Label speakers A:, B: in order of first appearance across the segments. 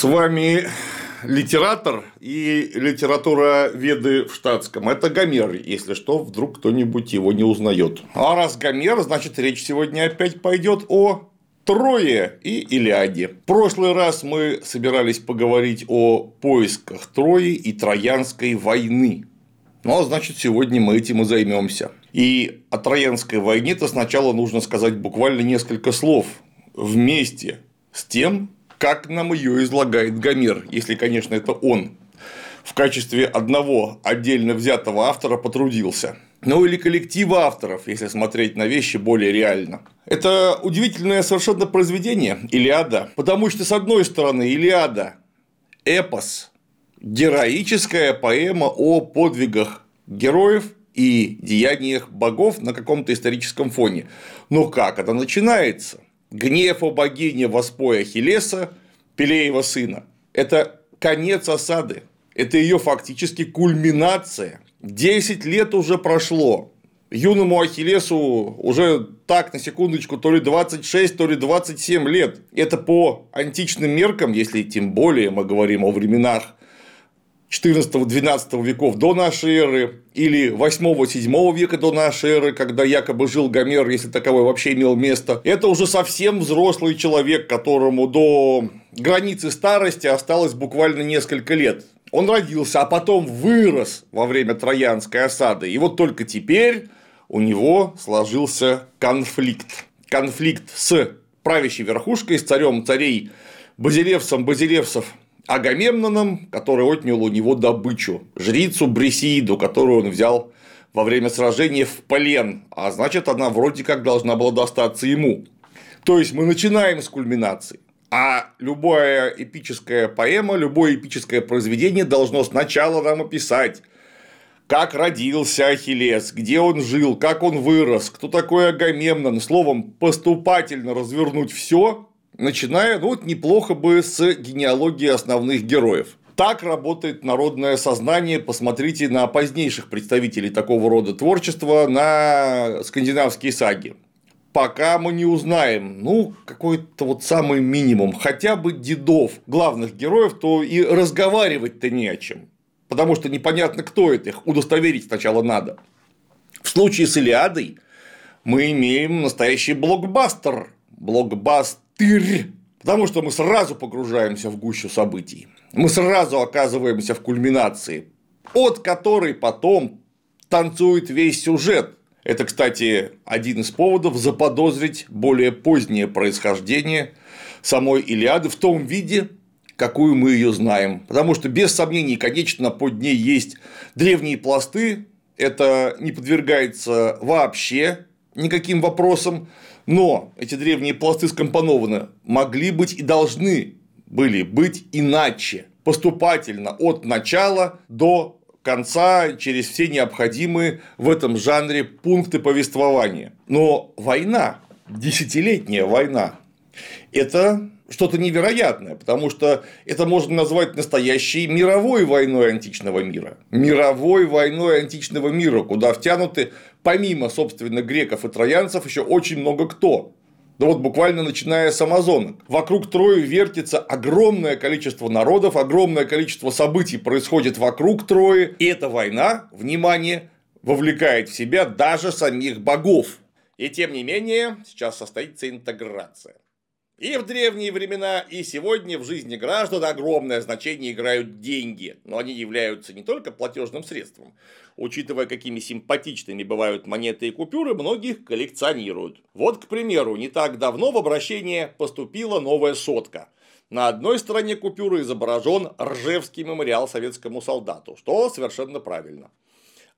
A: С вами литератор и литература веды в штатском. Это Гомер, если что, вдруг кто-нибудь его не узнает. А раз Гомер, значит, речь сегодня опять пойдет о Трое и Илиаде. В прошлый раз мы собирались поговорить о поисках Трои и Троянской войны. Ну, а значит, сегодня мы этим и займемся. И о Троянской войне-то сначала нужно сказать буквально несколько слов вместе с тем, как нам ее излагает Гомер, если, конечно, это он в качестве одного отдельно взятого автора потрудился. Ну или коллектива авторов, если смотреть на вещи более реально. Это удивительное совершенно произведение Илиада, потому что, с одной стороны, Илиада – эпос, героическая поэма о подвигах героев и деяниях богов на каком-то историческом фоне. Но как это начинается? Гнев о богине воспоя Ахиллеса, Пелеева сына. Это конец осады. Это ее фактически кульминация. Десять лет уже прошло. Юному Ахиллесу уже так, на секундочку, то ли 26, то ли 27 лет. Это по античным меркам, если тем более мы говорим о временах 14-12 веков до нашей эры или 8-7 века до нашей эры, когда якобы жил Гомер, если таковой вообще имел место, это уже совсем взрослый человек, которому до границы старости осталось буквально несколько лет. Он родился, а потом вырос во время Троянской осады. И вот только теперь у него сложился конфликт. Конфликт с правящей верхушкой, с царем царей Базилевсом Базилевсов Агамемноном, который отнял у него добычу, жрицу Брисииду, которую он взял во время сражения в плен, а значит, она вроде как должна была достаться ему. То есть мы начинаем с кульминации. А любая эпическая поэма, любое эпическое произведение должно сначала нам описать, как родился Ахиллес, где он жил, как он вырос, кто такой Агамемнон, словом, поступательно развернуть все, начиная, ну вот неплохо бы с генеалогии основных героев. Так работает народное сознание. Посмотрите на позднейших представителей такого рода творчества, на скандинавские саги. Пока мы не узнаем, ну, какой-то вот самый минимум, хотя бы дедов главных героев, то и разговаривать-то не о чем. Потому что непонятно, кто это, их удостоверить сначала надо. В случае с Илиадой мы имеем настоящий блокбастер. Блокбастер тырь, потому что мы сразу погружаемся в гущу событий. Мы сразу оказываемся в кульминации, от которой потом танцует весь сюжет. Это, кстати, один из поводов заподозрить более позднее происхождение самой Илиады в том виде, какую мы ее знаем. Потому что, без сомнений, конечно, под ней есть древние пласты, это не подвергается вообще никаким вопросам, но эти древние пласты скомпонованы, могли быть и должны были быть иначе, поступательно от начала до конца через все необходимые в этом жанре пункты повествования. Но война, десятилетняя война, это что-то невероятное, потому что это можно назвать настоящей мировой войной античного мира. Мировой войной античного мира, куда втянуты, помимо, собственно, греков и троянцев, еще очень много кто. Да вот буквально начиная с амазонок. Вокруг Трои вертится огромное количество народов, огромное количество событий происходит вокруг Трои. И эта война, внимание, вовлекает в себя даже самих богов. И тем не менее, сейчас состоится интеграция. И в древние времена, и сегодня в жизни граждан огромное значение играют деньги, но они являются не только платежным средством. Учитывая, какими симпатичными бывают монеты и купюры, многих коллекционируют. Вот, к примеру, не так давно в обращение поступила новая сотка. На одной стороне купюры изображен Ржевский мемориал советскому солдату, что совершенно правильно.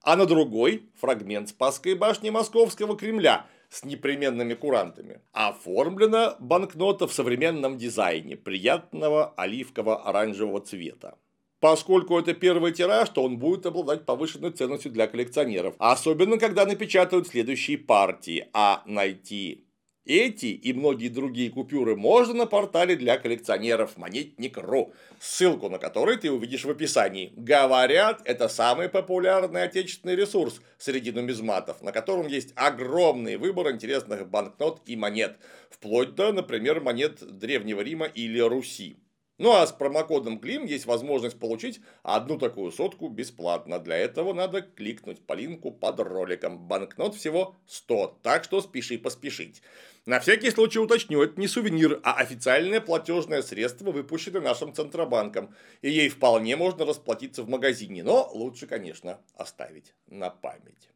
A: А на другой – фрагмент Спасской башни Московского Кремля – с непременными курантами. Оформлена банкнота в современном дизайне приятного оливково-оранжевого цвета. Поскольку это первый тираж, то он будет обладать повышенной ценностью для коллекционеров. Особенно, когда напечатают следующие партии. А найти эти и многие другие купюры можно на портале для коллекционеров Монетник.ру, ссылку на который ты увидишь в описании. Говорят, это самый популярный отечественный ресурс среди нумизматов, на котором есть огромный выбор интересных банкнот и монет, вплоть до, например, монет Древнего Рима или Руси. Ну а с промокодом КЛИМ есть возможность получить одну такую сотку бесплатно. Для этого надо кликнуть по линку под роликом. Банкнот всего 100, так что спеши поспешить. На всякий случай уточню, это не сувенир, а официальное платежное средство, выпущенное нашим Центробанком. И ей вполне можно расплатиться в магазине, но лучше, конечно, оставить на память.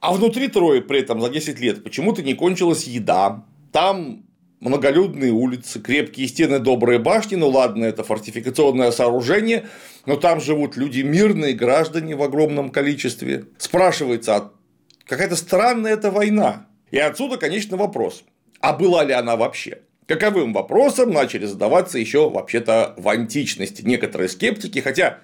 A: А внутри Трои при этом за 10 лет почему-то не кончилась еда. Там многолюдные улицы, крепкие стены, добрые башни, ну ладно, это фортификационное сооружение, но там живут люди мирные, граждане в огромном количестве. Спрашивается, а какая-то странная эта война. И отсюда, конечно, вопрос, а была ли она вообще? Каковым вопросом начали задаваться еще вообще-то в античности некоторые скептики, хотя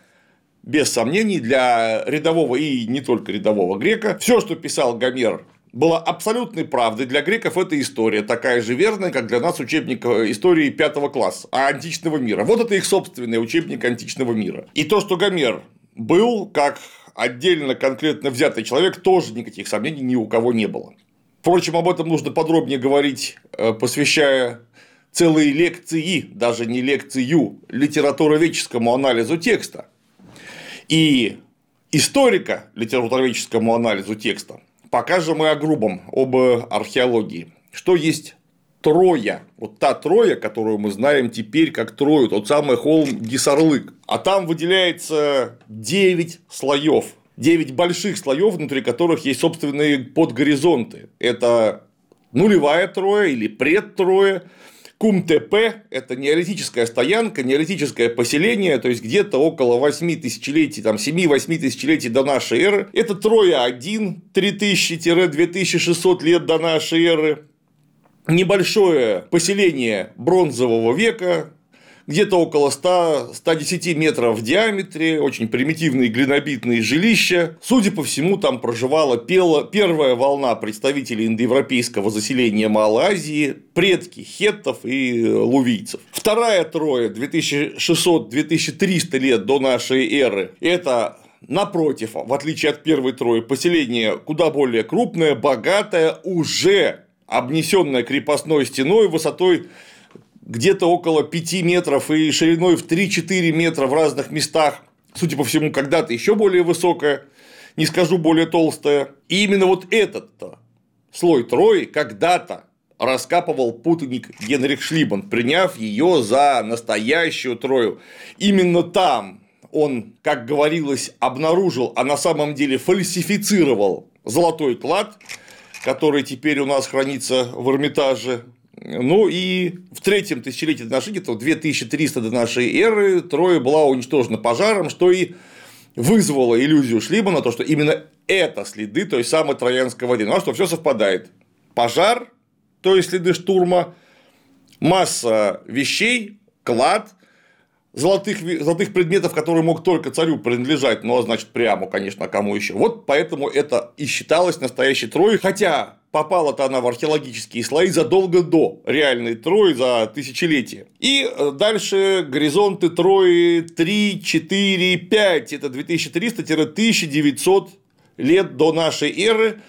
A: без сомнений для рядового и не только рядового грека все, что писал Гомер была абсолютной правдой. Для греков это история такая же верная, как для нас учебник э, истории пятого класса, а античного мира. Вот это их собственный учебник античного мира. И то, что Гомер был как отдельно конкретно взятый человек, тоже никаких сомнений ни у кого не было. Впрочем, об этом нужно подробнее говорить, э, посвящая целые лекции, даже не лекцию, литературоведческому анализу текста. И историка литературоведческому анализу текста Пока же мы о грубом, об археологии. Что есть Троя, вот та Троя, которую мы знаем теперь как Трою, тот самый холм Гисарлык. А там выделяется 9 слоев, 9 больших слоев, внутри которых есть собственные подгоризонты. Это нулевая Троя или предтроя, Кум-ТП – это неолитическая стоянка, неолитическое поселение, то есть где-то около 8 тысячелетий, там 7-8 тысячелетий до нашей эры. Это Троя-1, 3000-2600 лет до нашей эры. Небольшое поселение бронзового века, где-то около 100-110 метров в диаметре, очень примитивные глинобитные жилища. Судя по всему, там проживала первая волна представителей индоевропейского заселения Малой Азии, предки хеттов и лувийцев. Вторая трое 2600-2300 лет до нашей эры – это Напротив, в отличие от первой трои, поселение куда более крупное, богатое, уже обнесенное крепостной стеной высотой где-то около 5 метров и шириной в 3-4 метра в разных местах, судя по всему, когда-то еще более высокая, не скажу более толстая. И именно вот этот слой Трои когда-то раскапывал путаник Генрих Шлибан, приняв ее за настоящую Трою. Именно там он, как говорилось, обнаружил, а на самом деле фальсифицировал золотой клад, который теперь у нас хранится в Эрмитаже ну и в третьем тысячелетии до нашей эры, 2300 до нашей эры, Троя была уничтожена пожаром, что и вызвало иллюзию Шлибана, то, что именно это следы той самой Троянской войны. Ну а что, все совпадает. Пожар, то есть следы штурма, масса вещей, клад, золотых, золотых предметов, которые мог только царю принадлежать, ну, а значит, прямо, конечно, кому еще. Вот поэтому это и считалось настоящей Троей, хотя попала-то она в археологические слои задолго до реальной Трои, за тысячелетия. И э, дальше горизонты Трои 3, 4, 5, это 2300-1900 лет до нашей эры,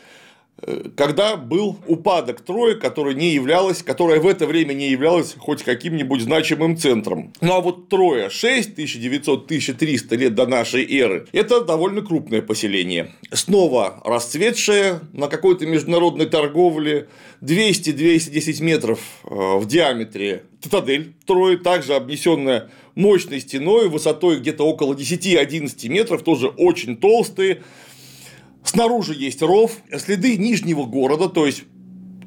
A: когда был упадок Трои, которая не являлась, которая в это время не являлась хоть каким-нибудь значимым центром. Ну а вот Троя 6 1900-1300 лет до нашей эры – это довольно крупное поселение. Снова расцветшее на какой-то международной торговле 200-210 метров э, в диаметре цитадель Трои, также обнесенная мощной стеной высотой где-то около 10-11 метров, тоже очень толстые, Снаружи есть ров, следы Нижнего города, то есть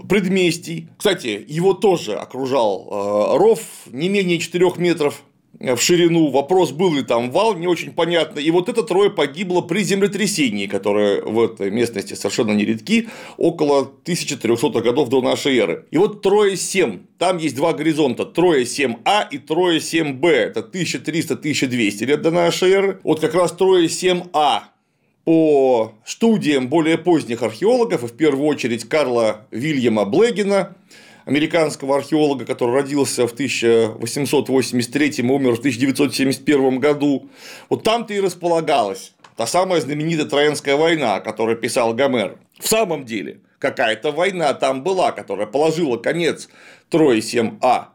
A: предместий. Кстати, его тоже окружал э, ров не менее 4 метров в ширину. Вопрос, был ли там вал, не очень понятно. И вот это трое погибло при землетрясении, которое в этой местности совершенно нередки, около 1300 годов до нашей эры. И вот трое 7. Там есть два горизонта. Трое 7А и трое 7Б. Это 1300-1200 лет до нашей эры. Вот как раз трое 7А по студиям более поздних археологов, и в первую очередь Карла Вильяма Блегина, американского археолога, который родился в 1883 и умер в 1971 году, вот там-то и располагалась та самая знаменитая Троянская война, о которой писал Гомер. В самом деле, какая-то война там была, которая положила конец Трое 7А.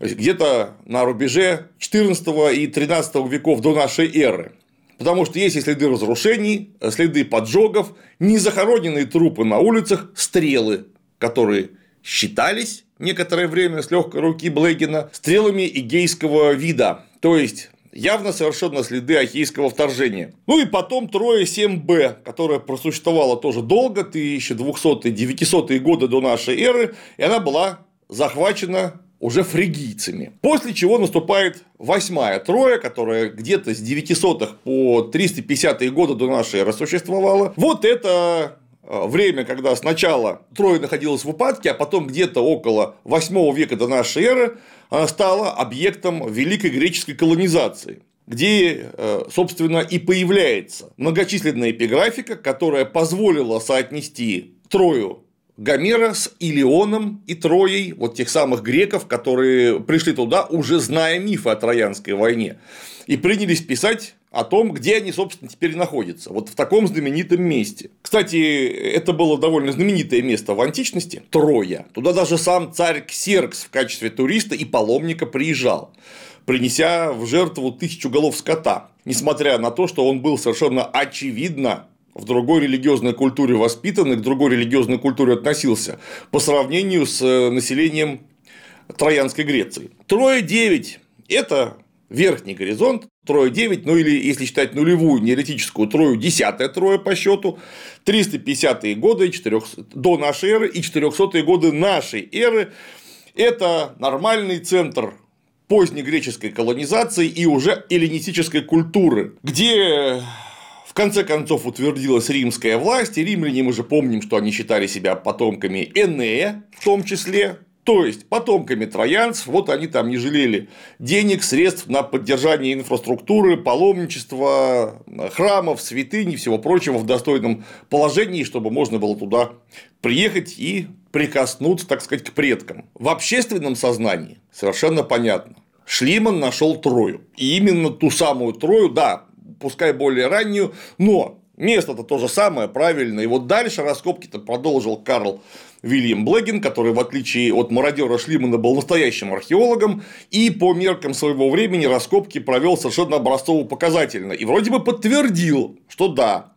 A: где-то на рубеже 14 и 13 веков до нашей эры. Потому что есть и следы разрушений, следы поджогов, незахороненные трупы на улицах, стрелы, которые считались некоторое время с легкой руки Блегина стрелами игейского вида, то есть явно совершенно следы ахейского вторжения. Ну и потом трое 7Б, которая просуществовала тоже долго, 1200-900 годы до нашей эры, и она была захвачена уже фригийцами. После чего наступает восьмая Троя, которая где-то с 900-х по 350-е годы до нашей эры существовала. Вот это э, время, когда сначала Троя находилась в упадке, а потом где-то около 8 века до нашей эры она стала объектом великой греческой колонизации где, э, собственно, и появляется многочисленная эпиграфика, которая позволила соотнести Трою Гомера с Илионом и Троей, вот тех самых греков, которые пришли туда, уже зная мифы о Троянской войне, и принялись писать о том, где они, собственно, теперь находятся. Вот в таком знаменитом месте. Кстати, это было довольно знаменитое место в античности – Троя. Туда даже сам царь Ксеркс в качестве туриста и паломника приезжал принеся в жертву тысячу голов скота, несмотря на то, что он был совершенно очевидно в другой религиозной культуре воспитан и к другой религиозной культуре относился по сравнению с э, населением Троянской Греции. Трое девять – это верхний горизонт, трое девять, ну или если считать нулевую неолитическую трою, десятая трое по счету, 350-е годы 400, до нашей эры и 400-е годы нашей эры – это нормальный центр поздней греческой колонизации и уже эллинистической культуры, где конце концов утвердилась римская власть, и римляне мы же помним, что они считали себя потомками Энея в том числе, то есть потомками троянцев, вот они там не жалели денег, средств на поддержание инфраструктуры, паломничества, храмов, святынь и всего прочего в достойном положении, чтобы можно было туда приехать и прикоснуться, так сказать, к предкам. В общественном сознании совершенно понятно. Шлиман нашел Трою. И именно ту самую Трою, да, пускай более раннюю, но место-то то же самое, правильно. И вот дальше раскопки-то продолжил Карл Вильям Блэгин, который, в отличие от мародера Шлимана, был настоящим археологом и по меркам своего времени раскопки провел совершенно образцово-показательно. И вроде бы подтвердил, что да,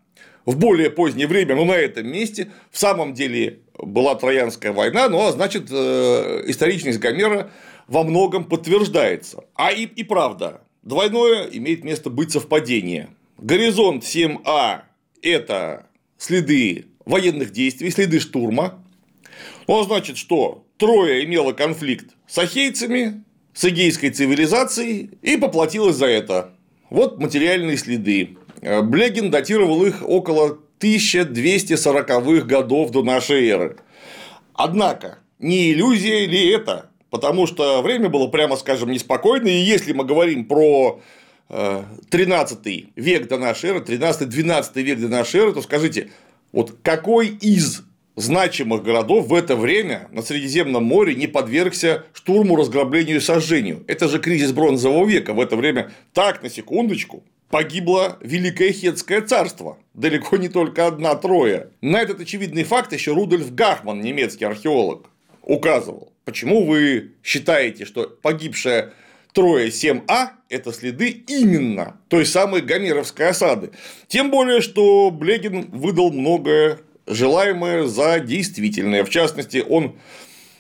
A: в более позднее время, но на этом месте в самом деле была Троянская война, ну а значит э, историчность Гомера во многом подтверждается. А и, и правда, Двойное имеет место быть совпадение. Горизонт 7А – это следы военных действий, следы штурма. Он значит, что Троя имела конфликт с ахейцами, с эгейской цивилизацией и поплатилась за это. Вот материальные следы. Блегин датировал их около 1240-х годов до нашей эры. Однако, не иллюзия ли это? Потому что время было, прямо скажем, неспокойное, и если мы говорим про 13 э, век до нашей эры, 13-12 век до нашей эры, то скажите, вот какой из значимых городов в это время на Средиземном море не подвергся штурму, разграблению и сожжению? Это же кризис бронзового века. В это время, так, на секундочку, погибло Великое Хетское царство. Далеко не только одна Троя. На этот очевидный факт еще Рудольф Гахман, немецкий археолог, указывал. Почему вы считаете, что погибшая Троя 7А – это следы именно той самой Гомеровской осады? Тем более, что Блегин выдал многое желаемое за действительное. В частности, он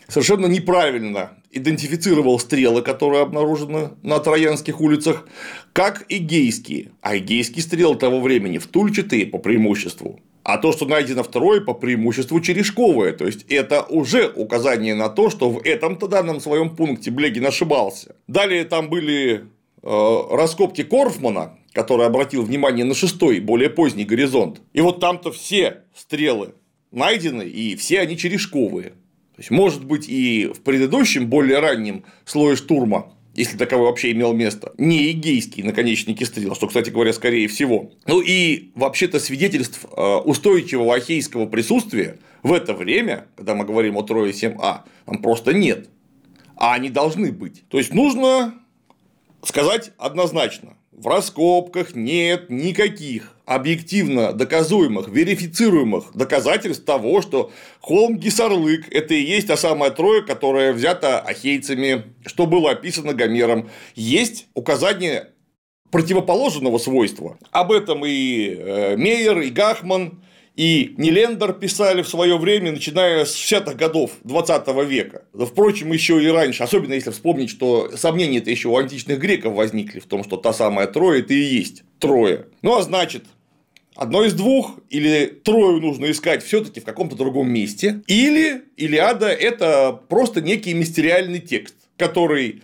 A: совершенно неправильно идентифицировал стрелы, которые обнаружены на Троянских улицах, как игейские. А игейские стрелы того времени втульчатые по преимуществу. А то, что найдено второе, по преимуществу черешковое. То есть, это уже указание на то, что в этом-то данном своем пункте Блегин ошибался. Далее там были э, раскопки Корфмана, который обратил внимание на шестой, более поздний горизонт. И вот там-то все стрелы найдены, и все они черешковые. То есть, может быть, и в предыдущем, более раннем слое штурма если таковой вообще имел место, не эгейские наконечники стрел, что, кстати говоря, скорее всего. Ну и вообще-то свидетельств э, устойчивого ахейского присутствия в это время, когда мы говорим о Трое 7А, там просто нет. А они должны быть. То есть нужно сказать однозначно, в раскопках нет никаких объективно доказуемых, верифицируемых доказательств того, что холм Гисарлык – это и есть та самая Троя, которая взята ахейцами, что было описано Гомером. Есть указание противоположного свойства. Об этом и э, Мейер, и Гахман, и Нелендер писали в свое время, начиная с 60-х годов 20 века. Впрочем, еще и раньше, особенно если вспомнить, что сомнения это еще у античных греков возникли в том, что та самая Троя это и есть Троя. Ну а значит, Одно из двух, или Трою нужно искать все-таки в каком-то другом месте, или Илиада – это просто некий мистериальный текст, который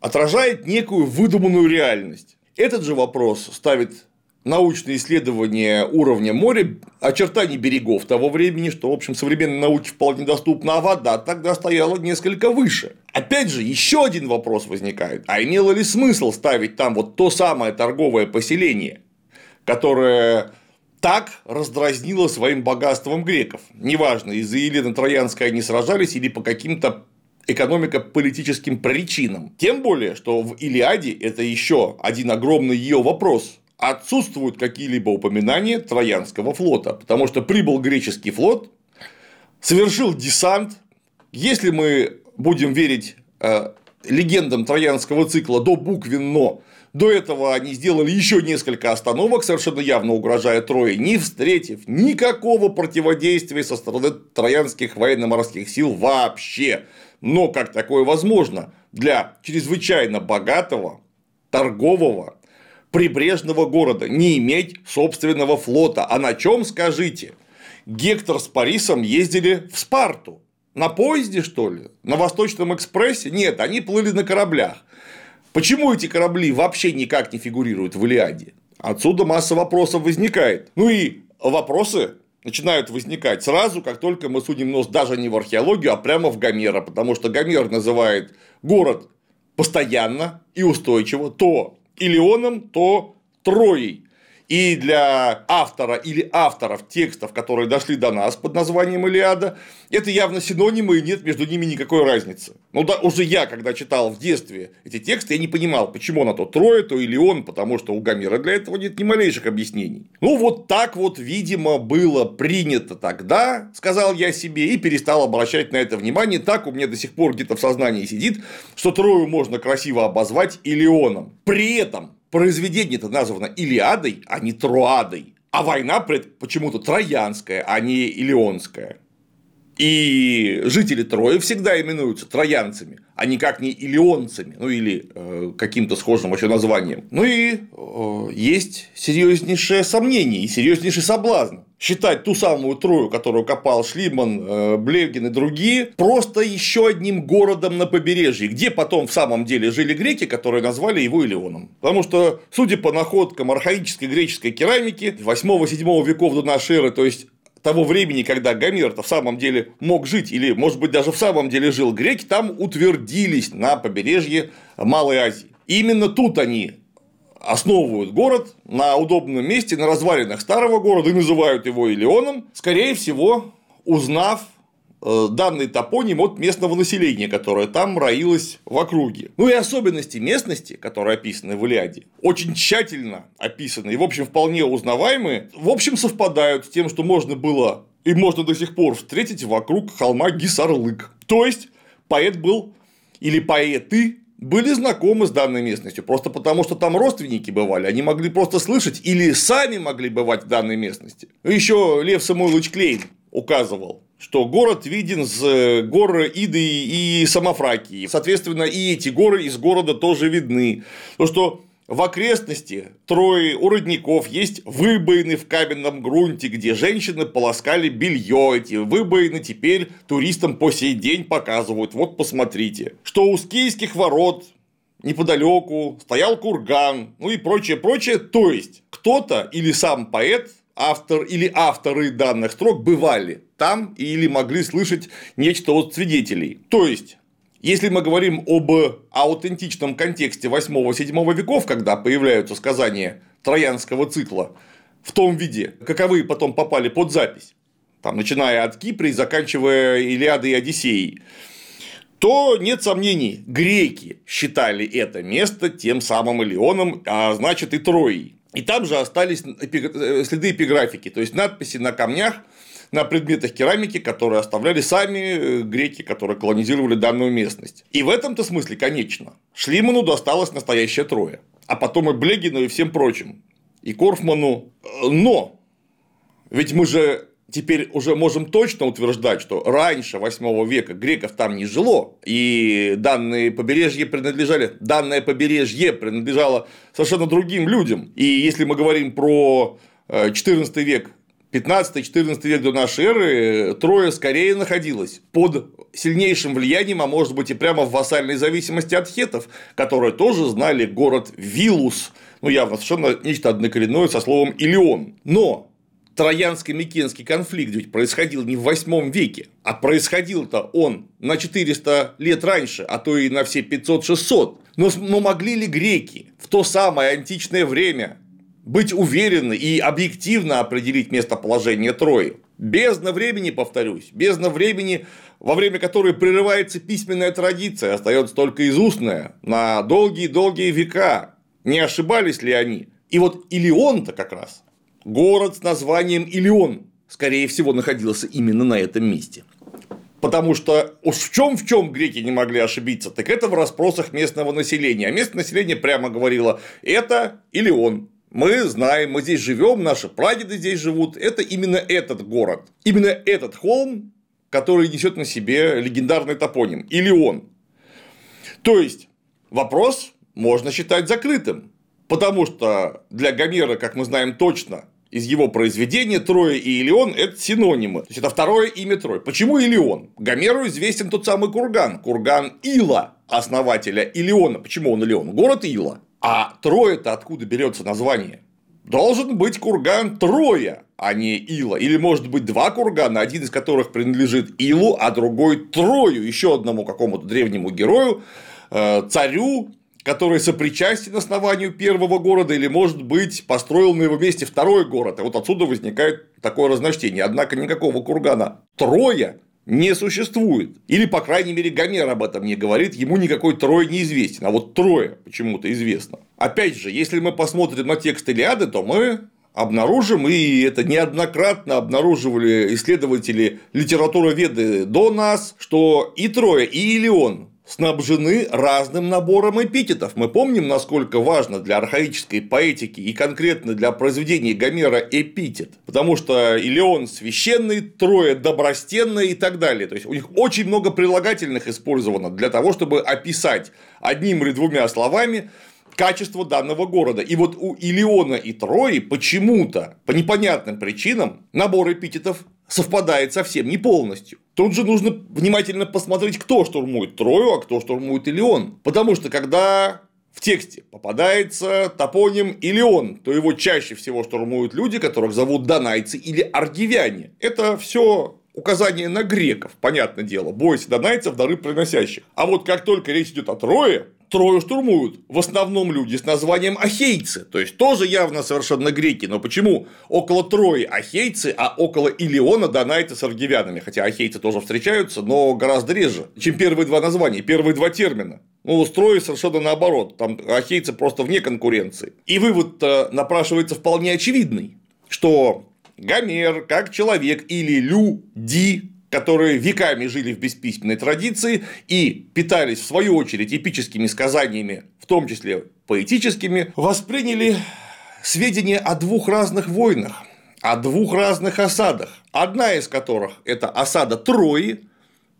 A: отражает некую выдуманную реальность. Этот же вопрос ставит научные исследования уровня моря, очертаний берегов того времени, что, в общем, современной науке вполне доступна, а вода тогда стояла несколько выше. Опять же, еще один вопрос возникает. А имело ли смысл ставить там вот то самое торговое поселение, которое так раздразнило своим богатством греков? Неважно, из-за Елены Троянской они сражались или по каким-то экономико-политическим причинам. Тем более, что в Илиаде это еще один огромный ее вопрос отсутствуют какие-либо упоминания Троянского флота, потому что прибыл греческий флот, совершил десант. Если мы будем верить э, легендам Троянского цикла до буквенно, до этого они сделали еще несколько остановок, совершенно явно угрожая Трое, не встретив никакого противодействия со стороны троянских военно-морских сил вообще. Но как такое возможно для чрезвычайно богатого, торгового, прибрежного города, не иметь собственного флота. А на чем скажите? Гектор с Парисом ездили в Спарту. На поезде, что ли? На Восточном экспрессе? Нет, они плыли на кораблях. Почему эти корабли вообще никак не фигурируют в Илиаде? Отсюда масса вопросов возникает. Ну и вопросы начинают возникать сразу, как только мы судим нос даже не в археологию, а прямо в Гомера, потому что Гомер называет город постоянно и устойчиво то Илионом, то Троей. И для автора или авторов текстов, которые дошли до нас под названием Илиада, это явно синонимы, и нет между ними никакой разницы. Ну да, уже я, когда читал в детстве эти тексты, я не понимал, почему на то Трое, то Илион, потому что у Гомера для этого нет ни малейших объяснений. Ну, вот так вот, видимо, было принято тогда, сказал я себе, и перестал обращать на это внимание. Так у меня до сих пор где-то в сознании сидит, что Трою можно красиво обозвать Илионом. При этом произведение-то названо Илиадой, а не Троадой. А война почему-то троянская, а не илионская. И жители Трои всегда именуются троянцами, а никак не илионцами, ну или э, каким-то схожим вообще названием. Ну и э, есть серьезнейшее сомнение и серьезнейший соблазн считать ту самую Трою, которую копал Шлиман, э, Блевгин и другие, просто еще одним городом на побережье, где потом в самом деле жили греки, которые назвали его Илионом. Потому что, судя по находкам архаической греческой керамики 8-7 веков до нашей эры, то есть того времени, когда Гомер-то в самом деле мог жить, или, может быть, даже в самом деле жил, греки там утвердились на побережье Малой Азии. Именно тут они основывают город на удобном месте, на развалинах старого города и называют его Илионом, скорее всего, узнав Э, данный топоним от местного населения, которое там роилось в округе. Ну и особенности местности, которые описаны в Илиаде, очень тщательно описаны и, в общем, вполне узнаваемые, в общем, совпадают с тем, что можно было и можно до сих пор встретить вокруг холма Гисарлык. То есть, поэт был или поэты были знакомы с данной местностью, просто потому что там родственники бывали, они могли просто слышать или сами могли бывать в данной местности. Еще Лев Самойлович Клейн указывал, что город виден с э, гор Иды и Самофракии. Соответственно, и эти горы из города тоже видны. То, что в окрестности трое у родников есть выбоины в каменном грунте, где женщины полоскали белье. Эти выбоины теперь туристам по сей день показывают. Вот посмотрите. Что у скейских ворот неподалеку стоял курган, ну и прочее, прочее. То есть, кто-то или сам поэт автор или авторы данных строк бывали там или могли слышать нечто от свидетелей. То есть, если мы говорим об аутентичном контексте 8-7 веков, когда появляются сказания троянского цикла в том виде, каковы потом попали под запись, там, начиная от Кипра и заканчивая Илиадой и Одиссеей, то нет сомнений, греки считали это место тем самым Илионом, а значит и Троей. И там же остались э, следы эпиграфики, то есть надписи на камнях, на предметах керамики, которые оставляли сами э, греки, которые колонизировали данную местность. И в этом-то смысле, конечно, Шлиману досталось настоящее Троя, а потом и Блегину и всем прочим, и Корфману. Но ведь мы же теперь уже можем точно утверждать, что раньше 8 века греков там не жило, и данные побережье принадлежали, данное побережье принадлежало совершенно другим людям. И если мы говорим про 14 э, век 15-14 век до нашей эры Троя скорее находилась под сильнейшим влиянием, а может быть и прямо в вассальной зависимости от хетов, которые тоже знали город Вилус, ну явно совершенно нечто однокоренное со словом Илион. Но Троянско-Микенский конфликт ведь происходил не в 8 веке, а происходил-то он на 400 лет раньше, а то и на все 500-600. Но, но могли ли греки в то самое античное время быть уверены и объективно определить местоположение Трои. Бездна времени, повторюсь, бездна времени, во время которой прерывается письменная традиция, остается только из устная на долгие-долгие века. Не ошибались ли они? И вот Илион-то как раз, город с названием Илион, скорее всего, находился именно на этом месте. Потому что уж в чем в чем греки не могли ошибиться, так это в расспросах местного населения. А местное население прямо говорило, это Илион, мы знаем, мы здесь живем, наши прадеды здесь живут. Это именно этот город. Именно этот холм, который несет на себе легендарный топоним. Или он. То есть, вопрос можно считать закрытым. Потому что для Гомера, как мы знаем точно, из его произведения Троя и Илион – это синонимы. То есть, это второе имя Трой. Почему Илион? Гомеру известен тот самый курган. Курган Ила, основателя Илиона. Почему он Илион? Город Ила. А Троя-то откуда берется название? Должен быть курган Троя, а не Ила. Или может быть два кургана, один из которых принадлежит Илу, а другой Трою, еще одному какому-то древнему герою, э, царю, который сопричастен основанию первого города, или, может быть, построил на его месте второй город. И вот отсюда возникает такое разночтение. Однако никакого кургана Троя не существует. Или, по крайней мере, Гомер об этом не говорит, ему никакой Трой не известен, а вот Трое почему-то известно. Опять же, если мы посмотрим на текст Илиады, то мы обнаружим, и это неоднократно обнаруживали исследователи литературоведы до нас, что и Трое, и Илион снабжены разным набором эпитетов. Мы помним, насколько важно для архаической поэтики и конкретно для произведений Гомера эпитет. Потому что Илеон священный, Трое добростенное и так далее. То есть у них очень много прилагательных использовано для того, чтобы описать одним или двумя словами качество данного города. И вот у Илиона и Трои почему-то, по непонятным причинам, набор эпитетов совпадает совсем не полностью. Тут же нужно внимательно посмотреть, кто штурмует Трою, а кто штурмует Илион. Потому что когда в тексте попадается топоним Илион, то его чаще всего штурмуют люди, которых зовут донайцы или аргивяне. Это все указание на греков, понятное дело, бойся донайцев, дары приносящих. А вот как только речь идет о Трое, Трою штурмуют. В основном люди с названием ахейцы, то есть тоже явно совершенно греки, но почему около Трои ахейцы, а около Илиона донайты с аргивянами, хотя ахейцы тоже встречаются, но гораздо реже, чем первые два названия, первые два термина. Ну, у Трои совершенно наоборот, там ахейцы просто вне конкуренции. И вывод напрашивается вполне очевидный, что Гомер, как человек или люди, которые веками жили в бесписьменной традиции и питались, в свою очередь, эпическими сказаниями, в том числе поэтическими, восприняли сведения о двух разных войнах, о двух разных осадах, одна из которых – это осада Трои,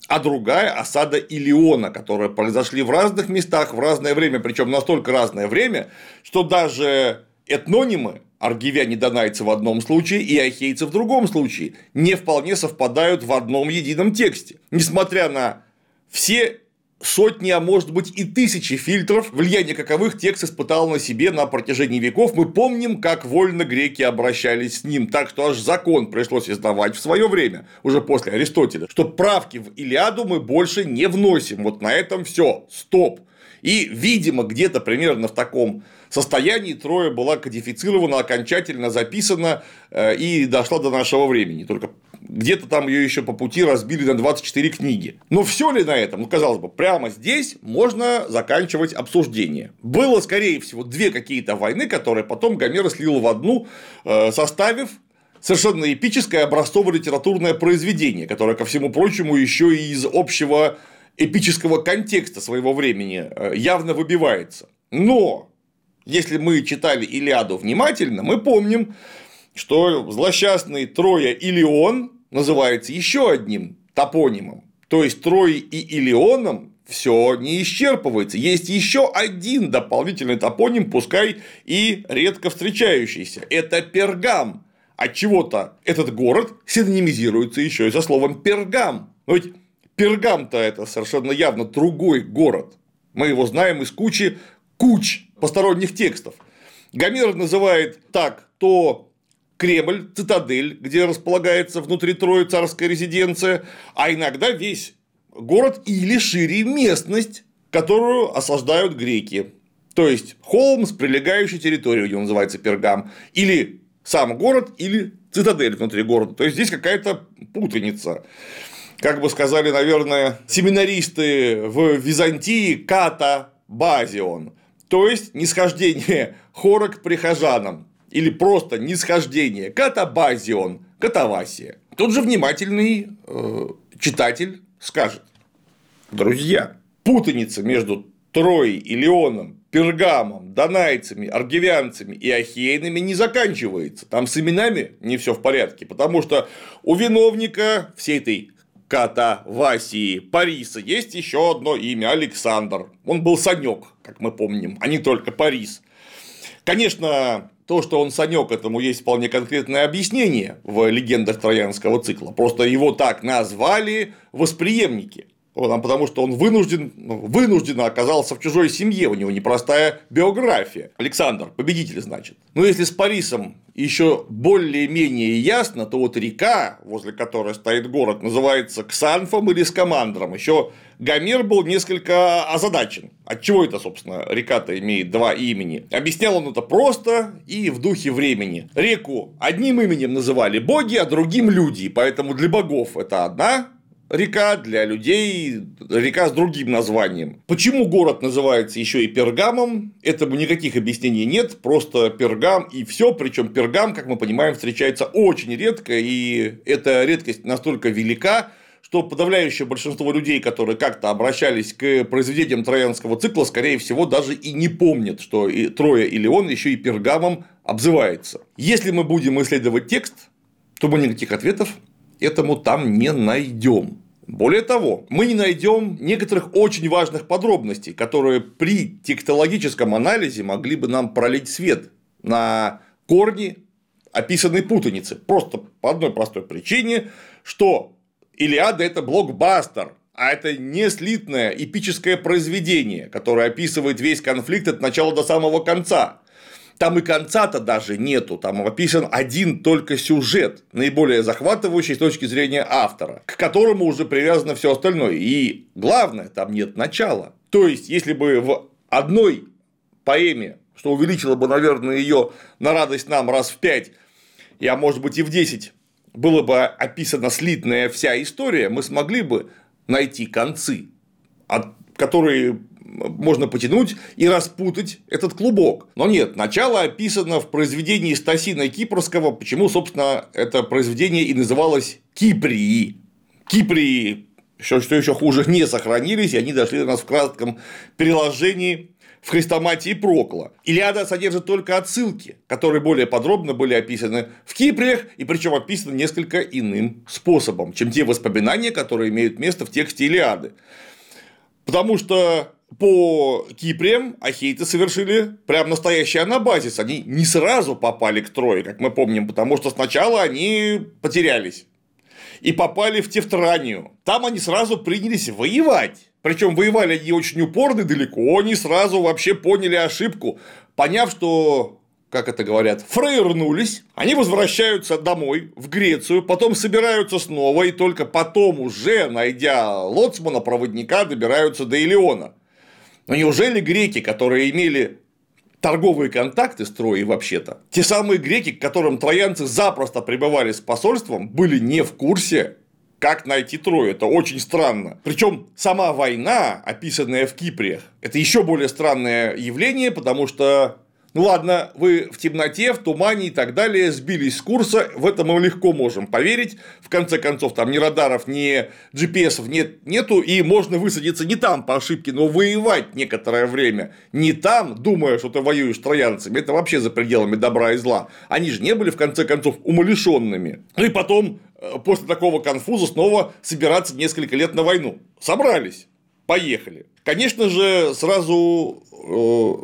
A: а другая – осада Илиона, которые произошли в разных местах в разное время, причем настолько разное время, что даже этнонимы аргивяне донайцы в одном случае и ахейцы в другом случае не вполне совпадают в одном едином тексте. Несмотря на все сотни, а может быть и тысячи фильтров, влияние каковых текст испытал на себе на протяжении веков, мы помним, как вольно греки обращались с ним, так что аж закон пришлось издавать в свое время, уже после Аристотеля, что правки в Илиаду мы больше не вносим, вот на этом все, стоп. И, видимо, где-то примерно в таком состоянии Троя была кодифицирована, окончательно записана э, и дошла до нашего времени. Только где-то там ее еще по пути разбили на 24 книги. Но все ли на этом? Ну, казалось бы, прямо здесь можно заканчивать обсуждение. Было, скорее всего, две какие-то войны, которые потом Гомер слил в одну, э, составив совершенно эпическое образцово-литературное произведение, которое, ко всему прочему, еще и из общего эпического контекста своего времени э, явно выбивается. Но если мы читали Илиаду внимательно, мы помним, что злосчастный Троя Илион называется еще одним топонимом. То есть Трой и Илионом все не исчерпывается. Есть еще один дополнительный топоним, пускай и редко встречающийся. Это Пергам. От чего-то этот город синонимизируется еще и со словом Пергам. Но ведь Пергам-то это совершенно явно другой город. Мы его знаем из кучи куч посторонних текстов. Гомер называет так то Кремль, цитадель, где располагается внутри Трои царская резиденция, а иногда весь город или шире местность, которую осаждают греки. То есть холм с прилегающей территорией, где он называется Пергам, или сам город, или цитадель внутри города. То есть здесь какая-то путаница. Как бы сказали, наверное, семинаристы в Византии Ката Базион. То есть нисхождение хора к прихожанам или просто нисхождение, катабазион, катавасия. Тут же внимательный э, читатель скажет, друзья, путаница между Троей и Леоном, Пергамом, донайцами, аргивянцами и ахейнами не заканчивается. Там с именами не все в порядке, потому что у виновника всей этой Ката, Васии, Париса есть еще одно имя Александр. Он был Санек, как мы помним, а не только Парис. Конечно, то, что он Санек, этому есть вполне конкретное объяснение в легендах Троянского цикла. Просто его так назвали восприемники. Потому что он вынужден, ну, вынужденно оказался в чужой семье, у него непростая биография. Александр, победитель, значит. Но если с Парисом еще более-менее ясно, то вот река, возле которой стоит город, называется Ксанфом или Скамандром. Еще Гомер был несколько озадачен. От чего это, собственно, река-то имеет два имени? Объяснял он это просто и в духе времени. Реку одним именем называли боги, а другим люди, поэтому для богов это одна река, для людей река с другим названием. Почему город называется еще и Пергамом? Этому никаких объяснений нет, просто Пергам и все. Причем Пергам, как мы понимаем, встречается очень редко, и эта редкость настолько велика, что подавляющее большинство людей, которые как-то обращались к произведениям троянского цикла, скорее всего, даже и не помнят, что и Троя или он еще и пергамом обзывается. Если мы будем исследовать текст, то мы никаких ответов этому там не найдем. Более того, мы не найдем некоторых очень важных подробностей, которые при текстологическом анализе могли бы нам пролить свет на корни описанной путаницы. Просто по одной простой причине, что Илиада – это блокбастер, а это не слитное эпическое произведение, которое описывает весь конфликт от начала до самого конца. Там и конца-то даже нету, там описан один только сюжет, наиболее захватывающий с точки зрения автора, к которому уже привязано все остальное. И главное, там нет начала. То есть, если бы в одной поэме, что увеличило бы, наверное, ее на радость нам раз в пять, а может быть и в десять, было бы описана слитная вся история, мы смогли бы найти концы, которые можно потянуть и распутать этот клубок. Но нет, начало описано в произведении Стасина Кипрского, почему, собственно, это произведение и называлось Киприи. Киприи, что, что еще хуже, не сохранились, и они дошли до нас в кратком переложении в Христоматии Прокла. Илиада содержит только отсылки, которые более подробно были описаны в Киприях, и причем описаны несколько иным способом, чем те воспоминания, которые имеют место в тексте Илиады. Потому что по Кипре ахейцы совершили прям настоящий анабазис. Они не сразу попали к Трое, как мы помним, потому что сначала они потерялись и попали в Тевтранию. Там они сразу принялись воевать. Причем воевали они очень упорно и далеко, они сразу вообще поняли ошибку, поняв, что как это говорят, фрейрнулись, они возвращаются домой, в Грецию, потом собираются снова, и только потом уже, найдя лоцмана, проводника, добираются до Илиона. Но неужели греки, которые имели торговые контакты строили вообще-то. Те самые греки, к которым троянцы запросто прибывали с посольством, были не в курсе, как найти Трою. Это очень странно. Причем сама война, описанная в Кипре, это еще более странное явление, потому что ну ладно, вы в темноте, в тумане и так далее сбились с курса, в это мы легко можем поверить. В конце концов, там ни радаров, ни GPS нет, нету, и можно высадиться не там по ошибке, но воевать некоторое время не там, думая, что ты воюешь с троянцами, это вообще за пределами добра и зла. Они же не были, в конце концов, умалишенными. И потом, э, после такого конфуза, снова собираться несколько лет на войну. Собрались. Поехали. Конечно же, сразу э,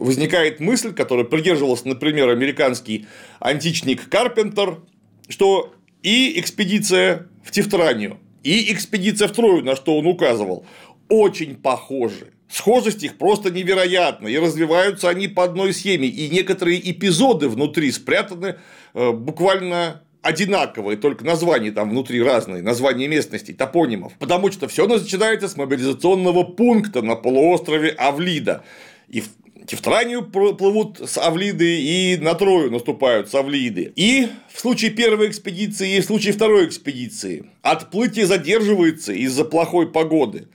A: возникает мысль, которой придерживался, например, американский античник Карпентер, что и экспедиция в Тевтранию, и экспедиция в Трою, на что он указывал, очень похожи. Схожесть их просто невероятна, и развиваются они по одной схеме, и некоторые эпизоды внутри спрятаны э, буквально одинаковые, только названия там внутри разные, названия местностей, топонимов. Потому что все начинается с мобилизационного пункта на полуострове Авлида. И в Тевтранию плывут с Авлиды и на Трою наступают с Авлиды. И в случае первой экспедиции и в случае второй экспедиции отплытие задерживается из-за плохой погоды.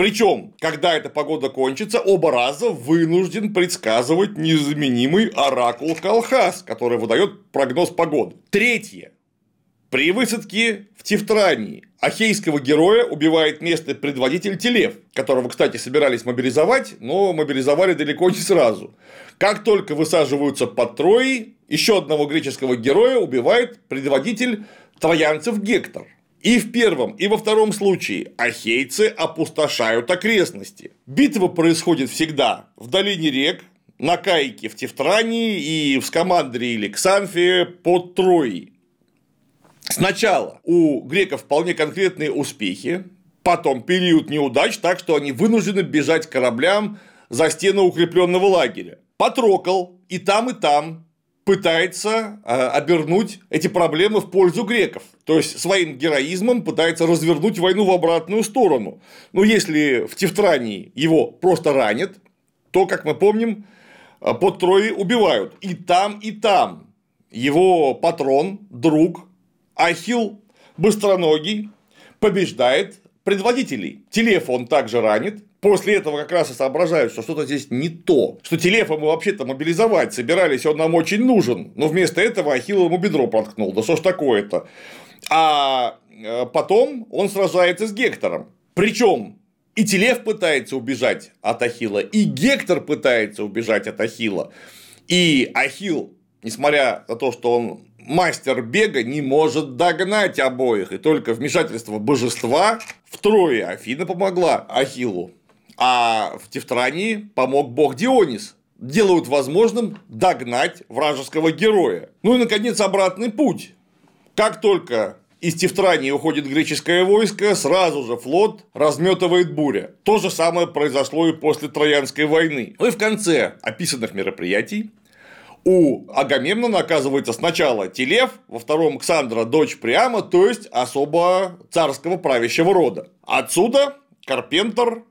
A: Причем, когда эта погода кончится, оба раза вынужден предсказывать незаменимый оракул Колхас, который выдает прогноз погоды. Третье. При высадке в Тевтрании ахейского героя убивает местный предводитель Телев, которого, кстати, собирались мобилизовать, но мобилизовали далеко не сразу. Как только высаживаются под Троей, еще одного греческого героя убивает предводитель троянцев Гектор. И в первом, и во втором случае ахейцы опустошают окрестности. Битва происходит всегда в долине рек, на Кайке в Тевтрании и в Скамандре или Ксанфе под Троей. Сначала у греков вполне конкретные успехи, потом период неудач, так что они вынуждены бежать кораблям за стену укрепленного лагеря. Патрокол и там, и там пытается э, обернуть эти проблемы в пользу греков. То есть своим героизмом пытается развернуть войну в обратную сторону. Но если в Тевтрании его просто ранят, то, как мы помним, э, под Троей убивают. И там, и там его патрон, друг Ахил быстроногий побеждает предводителей. Телефон также ранит, После этого как раз и соображают, что что-то здесь не то, что Телефа мы вообще-то мобилизовать собирались, он нам очень нужен, но вместо этого Ахилл ему бедро проткнул, да что ж такое-то. А э, потом он сражается с Гектором. Причем и Телев пытается убежать от Ахила, и Гектор пытается убежать от Ахила. И Ахил, несмотря на то, что он мастер бега, не может догнать обоих. И только вмешательство божества втрое Афина помогла Ахиллу а в Тевтрании помог бог Дионис. Делают возможным догнать вражеского героя. Ну и, наконец, обратный путь. Как только из Тевтрании уходит греческое войско, сразу же флот разметывает буря. То же самое произошло и после Троянской войны. Ну и в конце описанных мероприятий у Агамемнона оказывается сначала Телев, во втором Ксандра дочь Приама, то есть особо царского правящего рода. Отсюда Карпентер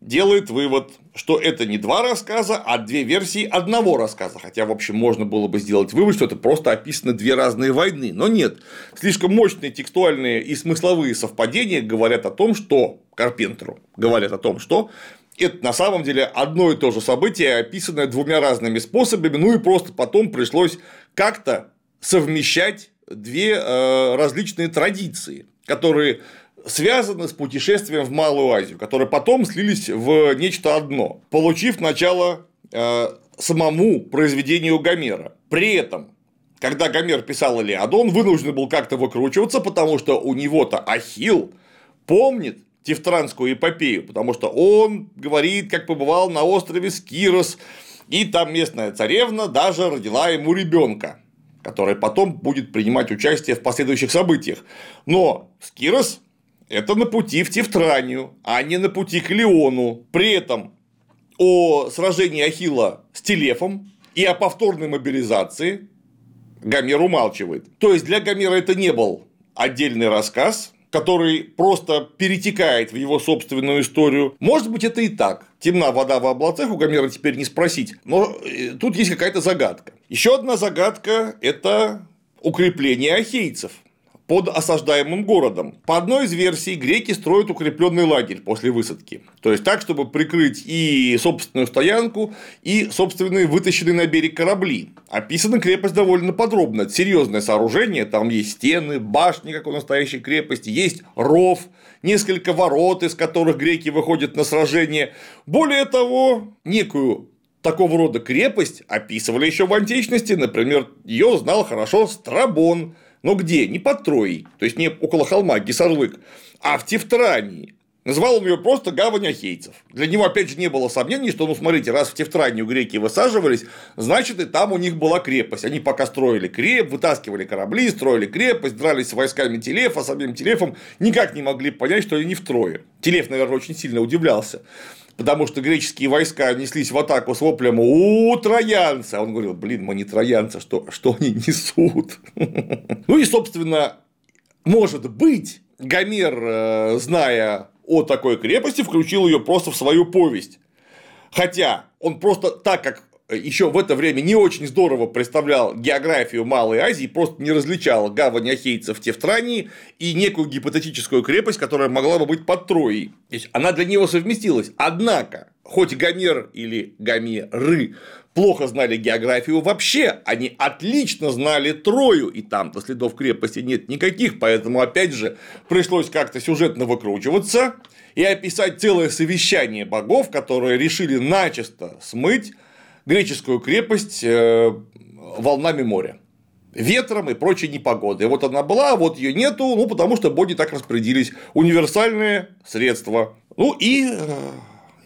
A: делает вывод, что это не два рассказа, а две версии одного рассказа. Хотя, в общем, можно было бы сделать вывод, что это просто описаны две разные войны. Но нет. Слишком мощные текстуальные и смысловые совпадения говорят о том, что Карпентеру говорят о том, что это на самом деле одно и то же событие, описанное двумя разными способами, ну и просто потом пришлось как-то совмещать две э, различные традиции, которые связаны с путешествием в Малую Азию, которые потом слились в нечто одно, получив начало э, самому произведению Гомера. При этом, когда Гомер писал Илиаду, он вынужден был как-то выкручиваться, потому что у него-то Ахил помнит Тевтранскую эпопею, потому что он говорит, как побывал на острове Скирос, и там местная царевна даже родила ему ребенка, который потом будет принимать участие в последующих событиях. Но Скирос это на пути в Тевтранию, а не на пути к Леону. При этом о сражении Ахилла с Телефом и о повторной мобилизации Гомер умалчивает. То есть для Гомера это не был отдельный рассказ, который просто перетекает в его собственную историю. Может быть, это и так. Темна вода в облацах, у Гомера теперь не спросить. Но э, тут есть какая-то загадка. Еще одна загадка – это укрепление ахейцев под осаждаемым городом. По одной из версий, греки строят укрепленный лагерь после высадки. То есть так, чтобы прикрыть и собственную стоянку, и собственные вытащенные на берег корабли. Описана крепость довольно подробно. Это серьезное сооружение, там есть стены, башни, как у настоящей крепости, есть ров, несколько ворот, из которых греки выходят на сражение. Более того, некую такого рода крепость описывали еще в античности, например, ее знал хорошо Страбон, но где? Не под Троей, то есть не около холма Гисарлык, а в Тевтрании. Называл он ее просто гавань ахейцев. Для него, опять же, не было сомнений, что, ну, смотрите, раз в Тевтранию греки высаживались, значит, и там у них была крепость. Они пока строили креп, вытаскивали корабли, строили крепость, дрались с войсками Телефа, с обеим Телефом, никак не могли понять, что они не втрое. Телеф, наверное, очень сильно удивлялся потому что греческие войска неслись в атаку с воплем «У, троянцы!» А он говорил, блин, мы не троянцы, что, что они несут? Ну и, собственно, может быть, Гомер, э, зная о такой крепости, включил ее просто в свою повесть. Хотя он просто так как еще в это время не очень здорово представлял географию Малой Азии, просто не различал гавань ахейцев Тевтрании и некую гипотетическую крепость, которая могла бы быть под Троей. То есть она для него совместилась. Однако, хоть Гомер или Гомеры плохо знали географию вообще, они отлично знали Трою, и там-то следов крепости нет никаких, поэтому, опять же, пришлось как-то сюжетно выкручиваться и описать целое совещание богов, которые решили начисто смыть греческую крепость э, волнами моря ветром и прочей непогодой. Вот она была, вот ее нету, ну, потому что боги так распорядились. Универсальные средства. Ну и э,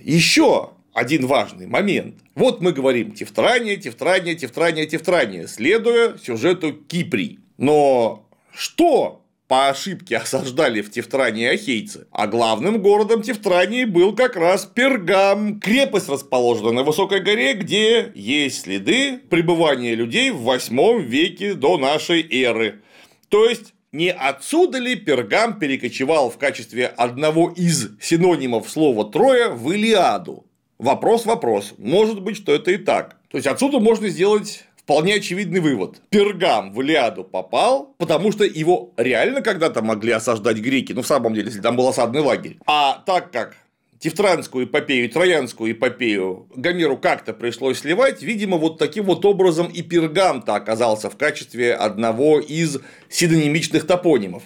A: еще один важный момент. Вот мы говорим Тевтрания, Тевтрания, Тевтрания, Тевтрания, следуя сюжету Киприй. Но что по ошибке осаждали в Тевтрании ахейцы, а главным городом Тевтрании был как раз Пергам, крепость расположена на высокой горе, где есть следы пребывания людей в 8 веке до нашей эры. То есть не отсюда ли Пергам перекочевал в качестве одного из синонимов слова «троя» в Илиаду? Вопрос-вопрос. Может быть, что это и так. То есть отсюда можно сделать вполне очевидный вывод. Пергам в Илиаду попал, потому что его реально когда-то могли осаждать греки, ну, в самом деле, если там был осадный лагерь. А так как Тевтранскую эпопею Троянскую эпопею Гомеру как-то пришлось сливать, видимо, вот таким вот образом и Пергам-то оказался в качестве одного из синонимичных топонимов.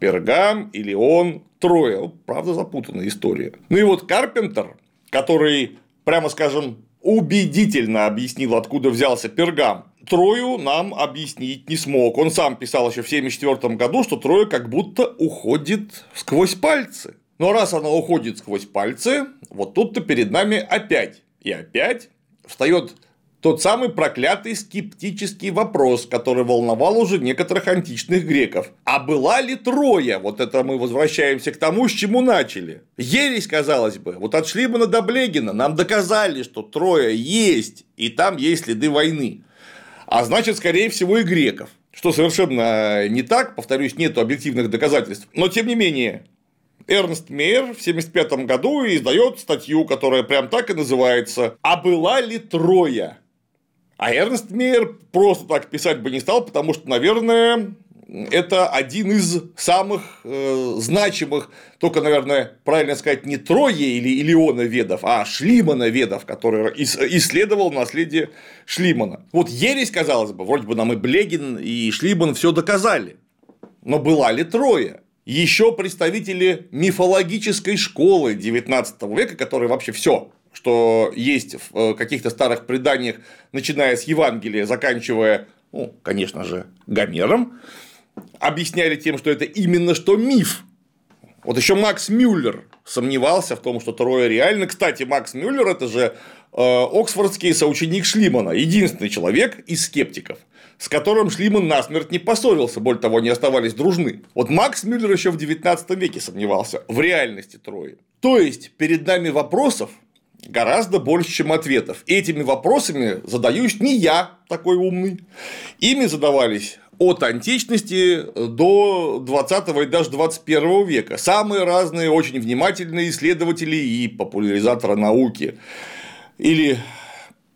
A: Пергам, или он, Троя. Правда, запутанная история. Ну и вот Карпентер, который, прямо скажем, убедительно объяснил, откуда взялся Пергам. Трою нам объяснить не смог. Он сам писал еще в 1974 году, что Троя как будто уходит сквозь пальцы. Но раз она уходит сквозь пальцы, вот тут-то перед нами опять и опять встает тот самый проклятый скептический вопрос, который волновал уже некоторых античных греков. А была ли Троя? Вот это мы возвращаемся к тому, с чему начали. Ересь, казалось бы. Вот от Шлимана до Блегина нам доказали, что Троя есть, и там есть следы войны. А значит, скорее всего, и греков. Что совершенно не так, повторюсь, нет объективных доказательств. Но тем не менее, Эрнст Мейер в 1975 году издает статью, которая прям так и называется «А была ли Троя?». А Эрнст Мейер просто так писать бы не стал, потому что, наверное, это один из самых э, значимых, только, наверное, правильно сказать, не Троя или Илиона Ведов, а Шлимана Ведов, который исследовал наследие Шлимана. Вот ересь, казалось бы, вроде бы нам и Блегин, и Шлиман все доказали. Но была ли Троя? Еще представители мифологической школы XIX века, которые вообще все что есть в э, каких-то старых преданиях, начиная с Евангелия, заканчивая, ну, конечно же, Гомером, объясняли тем, что это именно что миф. Вот еще Макс Мюллер сомневался в том, что Троя реально. Кстати, Макс Мюллер это же э, оксфордский соученик Шлимана, единственный человек из скептиков, с которым Шлиман насмерть не поссорился, более того, они оставались дружны. Вот Макс Мюллер еще в 19 веке сомневался в реальности Трои. То есть, перед нами вопросов, гораздо больше, чем ответов. Этими вопросами задаюсь не я такой умный. Ими задавались от античности до 20 и даже 21 века. Самые разные, очень внимательные исследователи и популяризаторы науки. Или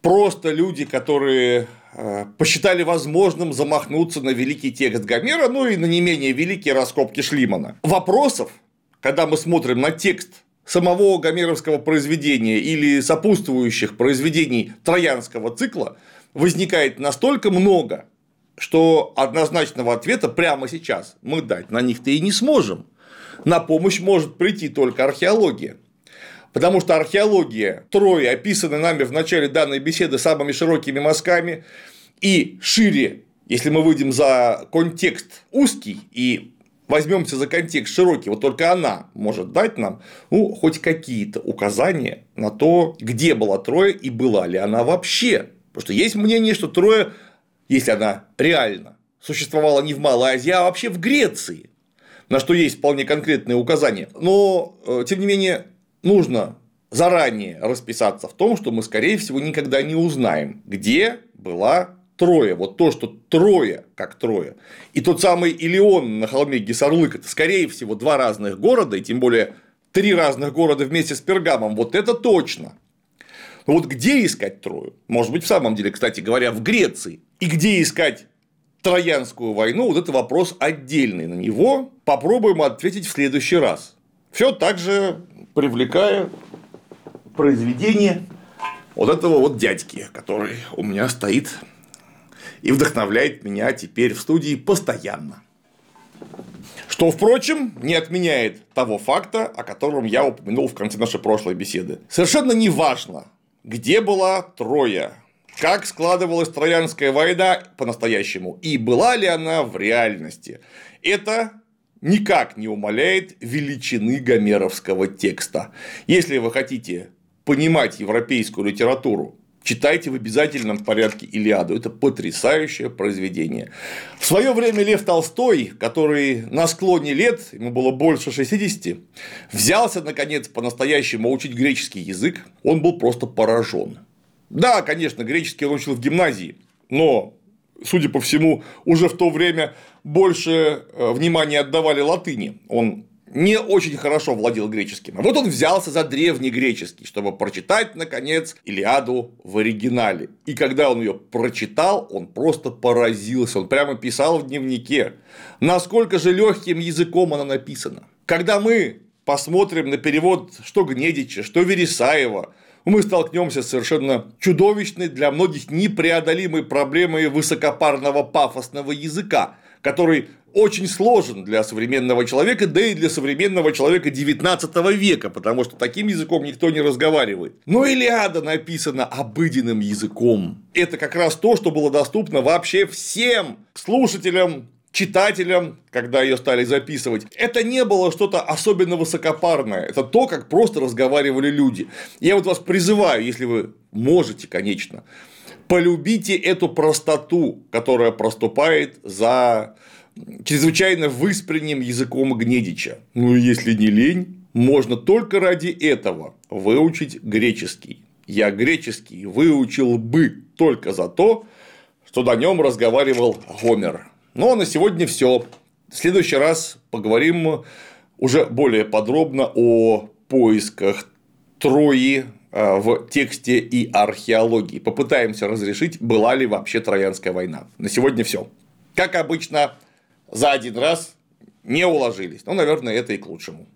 A: просто люди, которые э, посчитали возможным замахнуться на великий текст Гомера, ну и на не менее великие раскопки Шлимана. Вопросов, когда мы смотрим на текст самого гомеровского произведения или сопутствующих произведений троянского цикла, возникает настолько много, что однозначного ответа прямо сейчас мы дать на них-то и не сможем. На помощь может прийти только археология. Потому что археология трое описаны нами в начале данной беседы самыми широкими мазками и шире, если мы выйдем за контекст узкий и возьмемся за контекст широкий, вот только она может дать нам ну, хоть какие-то указания на то, где была Троя и была ли она вообще. Потому что есть мнение, что Троя, если она реально существовала не в Малой Азии, а вообще в Греции, на что есть вполне конкретные указания. Но, э, тем не менее, нужно заранее расписаться в том, что мы, скорее всего, никогда не узнаем, где была Троя. Вот то, что Троя как Троя. И тот самый Илион на холме Гесарлык – это, скорее всего, два разных города, и тем более три разных города вместе с Пергамом. Вот это точно. Но вот где искать Трою? Может быть, в самом деле, кстати говоря, в Греции. И где искать Троянскую войну, вот это вопрос отдельный. На него попробуем ответить в следующий раз. Все так же привлекая произведение вот этого вот дядьки, который у меня стоит и вдохновляет меня теперь в студии постоянно. Что, впрочем, не отменяет того факта, о котором я упомянул в конце нашей прошлой беседы. Совершенно не важно, где была Троя, как складывалась Троянская война по-настоящему и была ли она в реальности. Это никак не умаляет величины гомеровского текста. Если вы хотите понимать европейскую литературу Читайте в обязательном порядке Илиаду. Это потрясающее произведение. В свое время Лев Толстой, который на склоне лет, ему было больше 60, взялся, наконец, по-настоящему учить греческий язык. Он был просто поражен. Да, конечно, греческий он учил в гимназии, но судя по всему, уже в то время больше э, внимания отдавали латыни. Он не очень хорошо владел греческим. А вот он взялся за древний греческий, чтобы прочитать, наконец, Илиаду в оригинале. И когда он ее прочитал, он просто поразился. Он прямо писал в дневнике, насколько же легким языком она написана. Когда мы посмотрим на перевод что Гнедича, что Вересаева, мы столкнемся с совершенно чудовищной для многих непреодолимой проблемой высокопарного пафосного языка, который очень сложен для современного человека, да и для современного человека 19 века, потому что таким языком никто не разговаривает. Но Илиада написана обыденным языком. Это как раз то, что было доступно вообще всем слушателям читателям, когда ее стали записывать, это не было что-то особенно высокопарное. Это то, как просто разговаривали люди. Я вот вас призываю, если вы можете, конечно, полюбите эту простоту, которая проступает за чрезвычайно выспренним языком Гнедича. Ну, если не лень, можно только ради этого выучить греческий. Я греческий выучил бы только за то, что на нем разговаривал Гомер. Ну а на сегодня все. В следующий раз поговорим уже более подробно о поисках Трои а, в тексте и археологии. Попытаемся разрешить, была ли вообще Троянская война. На сегодня все. Как обычно, за один раз не уложились. Ну, наверное, это и к лучшему.